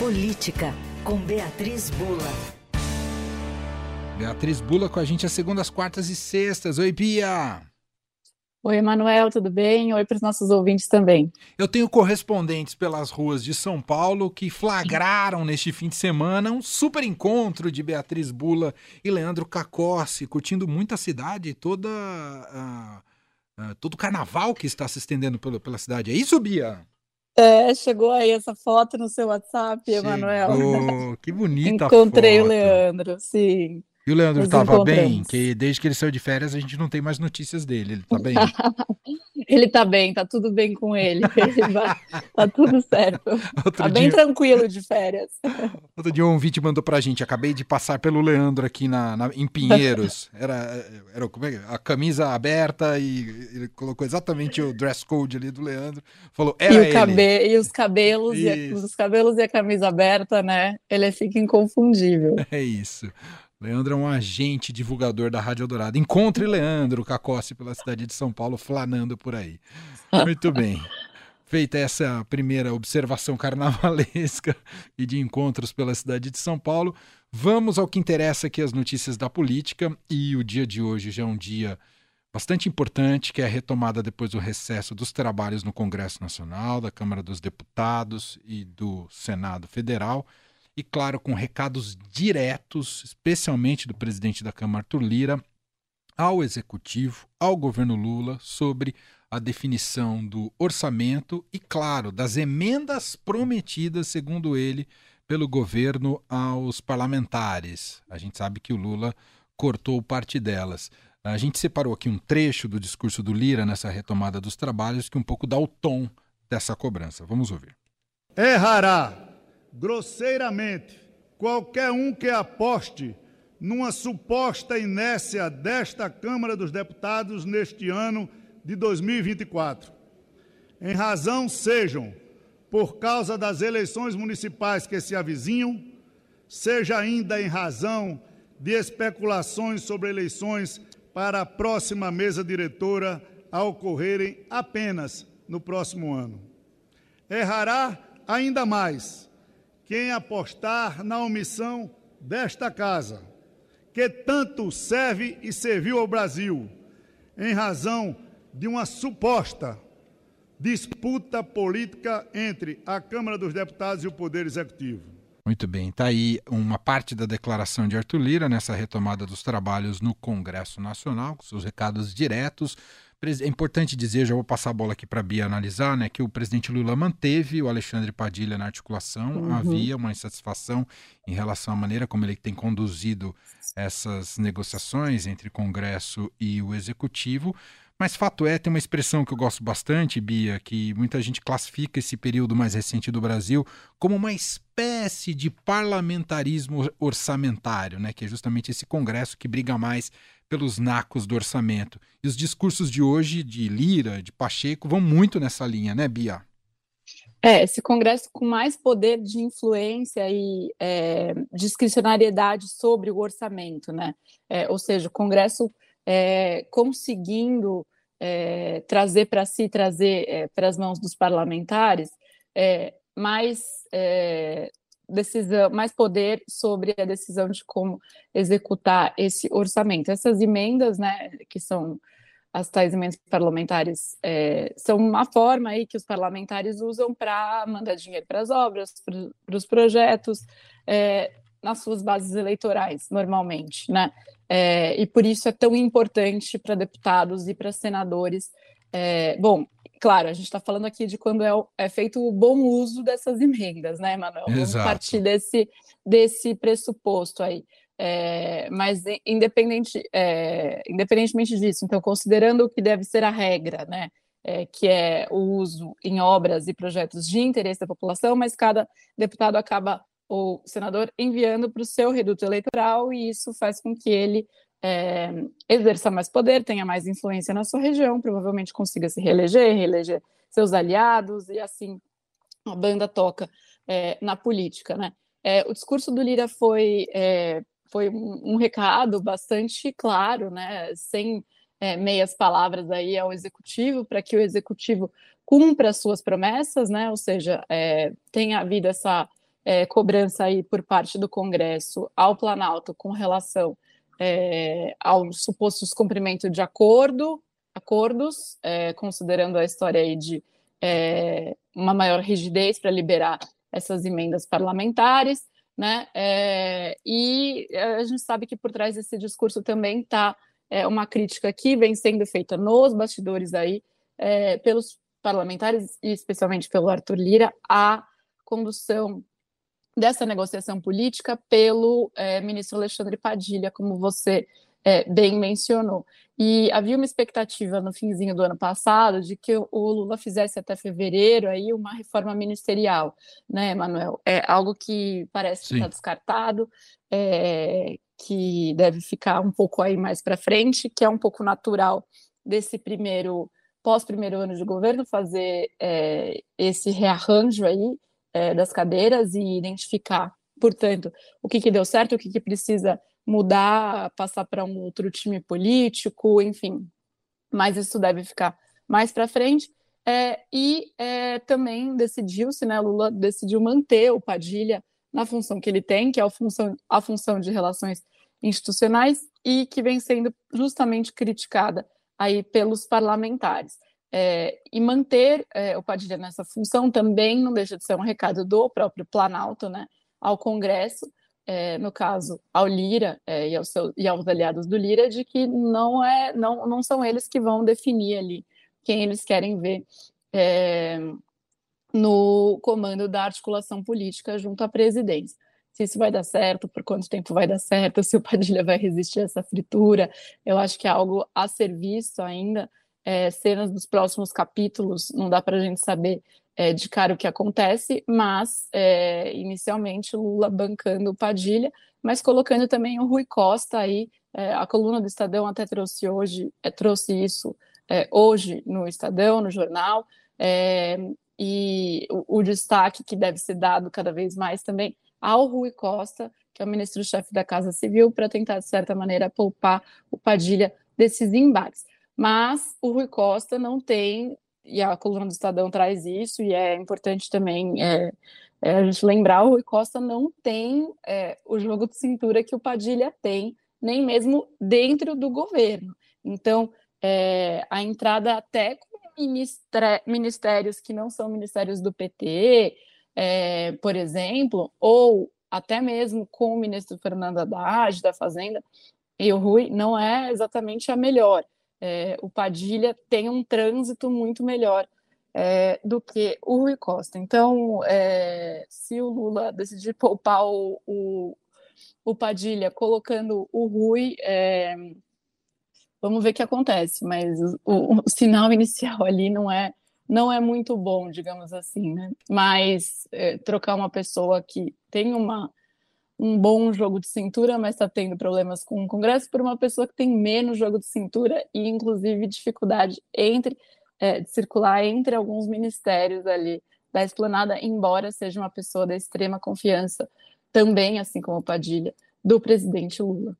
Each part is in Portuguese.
Política, com Beatriz Bula. Beatriz Bula com a gente às segundas, quartas e sextas. Oi, Bia! Oi, Emanuel, tudo bem? Oi para os nossos ouvintes também. Eu tenho correspondentes pelas ruas de São Paulo que flagraram neste fim de semana um super encontro de Beatriz Bula e Leandro Cacossi, curtindo muito a cidade e toda, uh, uh, todo o carnaval que está se estendendo pela, pela cidade. É isso, Bia? É, chegou aí essa foto no seu WhatsApp, Emanuel. Que bonita Encontrei foto. o Leandro, sim. E o Leandro estava bem? Que desde que ele saiu de férias a gente não tem mais notícias dele. Ele está bem? ele está bem, tá tudo bem com ele. ele vai, tá tudo certo. Outro tá dia... bem tranquilo de férias. Outro dia um ouvinte mandou pra gente, acabei de passar pelo Leandro aqui na, na em Pinheiros. Era, era como é, a camisa aberta e ele colocou exatamente o dress code ali do Leandro. Falou, era e, ele. Cabe... e os cabelos e a, os cabelos e a camisa aberta, né? Ele fica inconfundível. É isso. Leandro é um agente divulgador da Rádio Eldorado. Encontre Leandro Cacossi pela cidade de São Paulo, flanando por aí. Muito bem. Feita essa primeira observação carnavalesca e de encontros pela cidade de São Paulo, vamos ao que interessa aqui, as notícias da política. E o dia de hoje já é um dia bastante importante, que é a retomada depois do recesso dos trabalhos no Congresso Nacional, da Câmara dos Deputados e do Senado Federal e, claro, com recados diretos, especialmente do presidente da Câmara, Arthur Lira, ao executivo, ao governo Lula, sobre a definição do orçamento e, claro, das emendas prometidas, segundo ele, pelo governo aos parlamentares. A gente sabe que o Lula cortou parte delas. A gente separou aqui um trecho do discurso do Lira nessa retomada dos trabalhos que um pouco dá o tom dessa cobrança. Vamos ouvir. Errará grosseiramente qualquer um que aposte numa suposta inércia desta Câmara dos Deputados neste ano de 2024. Em razão sejam por causa das eleições municipais que se avizinham, seja ainda em razão de especulações sobre eleições para a próxima mesa diretora a ocorrerem apenas no próximo ano. Errará ainda mais quem apostar na omissão desta casa, que tanto serve e serviu ao Brasil, em razão de uma suposta disputa política entre a Câmara dos Deputados e o Poder Executivo. Muito bem, está aí uma parte da declaração de Arthur Lira nessa retomada dos trabalhos no Congresso Nacional, com seus recados diretos é importante dizer, já vou passar a bola aqui para a Bia analisar, né, que o presidente Lula manteve o Alexandre Padilha na articulação, uhum. havia uma insatisfação em relação à maneira como ele tem conduzido essas negociações entre Congresso e o Executivo, mas fato é, tem uma expressão que eu gosto bastante, Bia, que muita gente classifica esse período mais recente do Brasil como uma espécie de parlamentarismo orçamentário, né? Que é justamente esse Congresso que briga mais pelos nacos do orçamento. E os discursos de hoje, de Lira, de Pacheco, vão muito nessa linha, né, Bia? É, esse Congresso com mais poder de influência e é, discricionariedade sobre o orçamento, né? É, ou seja, o Congresso é, conseguindo é, trazer para si, trazer é, para as mãos dos parlamentares é, mais é, decisão, mais poder sobre a decisão de como executar esse orçamento. Essas emendas, né, que são as tais emendas parlamentares, é, são uma forma aí que os parlamentares usam para mandar dinheiro para as obras, para os projetos, é, nas suas bases eleitorais, normalmente, né? É, e por isso é tão importante para deputados e para senadores. É, bom, claro, a gente está falando aqui de quando é, é, feito o bom uso dessas emendas, né, Manuel? Vamos partir desse, desse pressuposto aí. É, mas independente, é, independentemente disso, então, considerando o que deve ser a regra, né? É, que é o uso em obras e projetos de interesse da população, mas cada deputado acaba o senador enviando para o seu reduto eleitoral e isso faz com que ele é, exerça mais poder, tenha mais influência na sua região, provavelmente consiga se reeleger, reeleger seus aliados e assim a banda toca é, na política, né? É, o discurso do Lira foi é, foi um, um, recado bastante claro, né? Sem é, meias palavras aí ao executivo para que o executivo cumpra as suas promessas, né? Ou seja, é, tenha havido essa é, cobrança aí por parte do Congresso ao Planalto com relação é, ao suposto descumprimento de acordo, acordos, é, considerando a história aí de é, uma maior rigidez para liberar essas emendas parlamentares, né? É, e a gente sabe que por trás desse discurso também está é, uma crítica que vem sendo feita nos bastidores aí é, pelos parlamentares e especialmente pelo Arthur Lira à condução dessa negociação política pelo é, ministro Alexandre Padilha, como você é, bem mencionou. E havia uma expectativa no finzinho do ano passado de que o Lula fizesse até fevereiro aí uma reforma ministerial, né, Manuel? É algo que parece que está descartado, é, que deve ficar um pouco aí mais para frente, que é um pouco natural desse primeiro pós primeiro ano de governo fazer é, esse rearranjo aí é, das cadeiras e identificar, portanto, o que, que deu certo, o que, que precisa mudar, passar para um outro time político, enfim. Mas isso deve ficar mais para frente. É, e é, também decidiu-se, né, Lula decidiu manter o Padilha na função que ele tem, que é a função, a função de relações institucionais, e que vem sendo justamente criticada aí pelos parlamentares. É, e manter é, o Padilha nessa função também não deixa de ser um recado do próprio Planalto né, ao Congresso, é, no caso ao Lira é, e, ao seu, e, aos aliados do Lira, de que não, é, não, não são eles que vão definir ali quem eles querem ver é, no comando da articulação política junto à presidência. Se isso vai dar certo, por quanto tempo vai dar certo, se o Padilha vai resistir a essa fritura, eu acho que é algo a ser visto ainda é, cenas dos próximos capítulos, não dá para a gente saber é, de cara o que acontece, mas é, inicialmente Lula bancando o Padilha, mas colocando também o Rui Costa aí, é, a coluna do Estadão até trouxe hoje, é, trouxe isso é, hoje no Estadão, no jornal, e o, o destaque que deve ser dado cada vez mais também ao Rui Costa, que é o ministro-chefe da Casa Civil, para tentar, de certa maneira, poupar o Padilha desses embates mas o Rui Costa não tem, e a coluna do Estadão traz isso, e é importante também é, é a gente lembrar, o Rui Costa não tem é, o jogo de cintura que o Padilha tem, nem mesmo dentro do governo. Então, é, a entrada até com ministérios que não são ministérios do PT, é, por exemplo, ou até mesmo com o ministro Fernando Haddad, da Fazenda, e o Rui não é exatamente a melhor é, o Padilha tem um trânsito muito melhor é, do que o Rui Costa. Então, é, se o Lula decidir poupar o, o, o Padilha colocando o Rui, é, vamos ver o que acontece. Mas o, o, sinal inicial ali não é não é muito bom, digamos assim, né? Mas é, trocar uma pessoa que tem uma um bom jogo de cintura, mas está tendo problemas com o Congresso, por uma pessoa que tem menos jogo de cintura e, inclusive, dificuldade entre é, de circular entre alguns ministérios ali da esplanada, embora seja uma pessoa da extrema confiança, também, assim como o Padilha, do presidente Lula.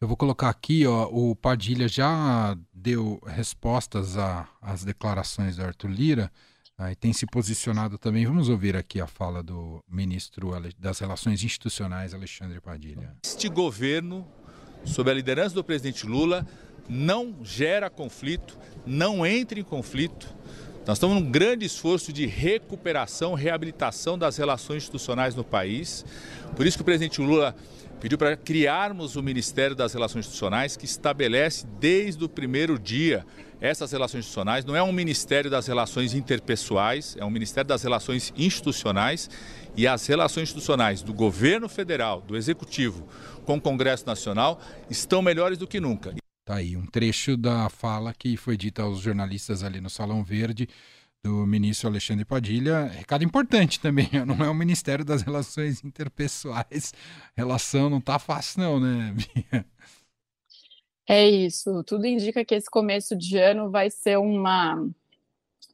Eu vou colocar aqui, ó, o Padilha já deu respostas às declarações do Arthur Lira Aí tem se posicionado também. Vamos ouvir aqui a fala do ministro das Relações Institucionais, Alexandre Padilha. Este governo, sob a liderança do presidente Lula, não gera conflito, não entra em conflito. Nós estamos num grande esforço de recuperação, reabilitação das relações institucionais no país. Por isso que o presidente Lula pediu para criarmos o Ministério das Relações Institucionais, que estabelece desde o primeiro dia essas relações institucionais. Não é um Ministério das Relações Interpessoais, é um Ministério das Relações Institucionais. E as relações institucionais do governo federal, do executivo, com o Congresso Nacional estão melhores do que nunca. Tá aí um trecho da fala que foi dita aos jornalistas ali no Salão Verde do ministro Alexandre Padilha. Recado importante também, não é o Ministério das Relações Interpessoais. Relação não tá fácil não, né, Bia? É isso. Tudo indica que esse começo de ano vai ser uma.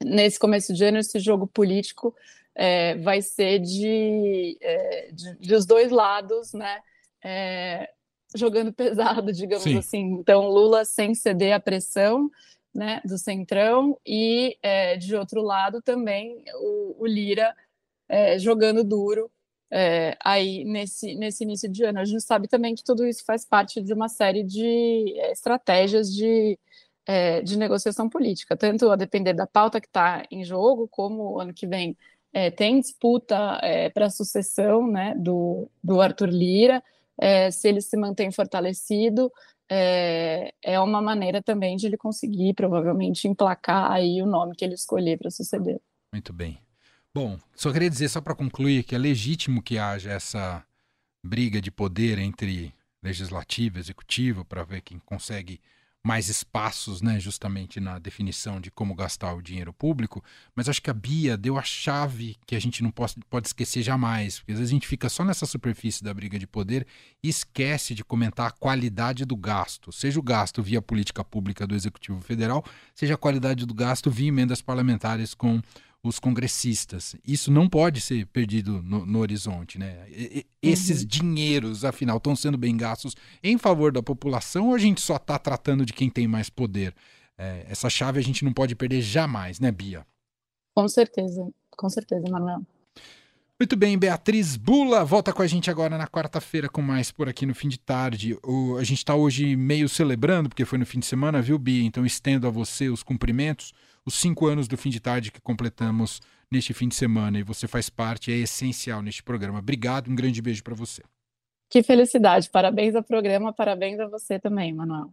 Nesse começo de ano, esse jogo político é, vai ser de, é, de, dos dois lados, né? É, jogando pesado, digamos Sim. assim. Então, Lula sem ceder à pressão né, do Centrão, e é, de outro lado também o, o Lira é, jogando duro é, aí nesse, nesse início de ano. A gente sabe também que tudo isso faz parte de uma série de é, estratégias de, é, de negociação política, tanto a depender da pauta que está em jogo, como ano que vem é, tem disputa para a sucessão né, do, do Arthur Lira, é, se ele se mantém fortalecido, é, é uma maneira também de ele conseguir, provavelmente, emplacar aí o nome que ele escolher para suceder. Muito bem. Bom, só queria dizer, só para concluir, que é legítimo que haja essa briga de poder entre legislativo e executivo para ver quem consegue mais espaços, né, justamente na definição de como gastar o dinheiro público, mas acho que a Bia deu a chave que a gente não pode, pode esquecer jamais, porque às vezes a gente fica só nessa superfície da briga de poder e esquece de comentar a qualidade do gasto, seja o gasto via política pública do Executivo Federal, seja a qualidade do gasto via emendas parlamentares com os congressistas. Isso não pode ser perdido no, no horizonte. Né? E, esses uhum. dinheiros, afinal, estão sendo bem gastos em favor da população ou a gente só está tratando de quem tem mais poder? É, essa chave a gente não pode perder jamais, né, Bia? Com certeza, com certeza, Manuel. Muito bem, Beatriz Bula volta com a gente agora na quarta-feira com mais por aqui no fim de tarde. O, a gente está hoje meio celebrando, porque foi no fim de semana, viu, Bia? Então estendo a você os cumprimentos os cinco anos do fim de tarde que completamos neste fim de semana e você faz parte, é essencial neste programa. Obrigado, um grande beijo para você. Que felicidade, parabéns ao programa, parabéns a você também, Manuel.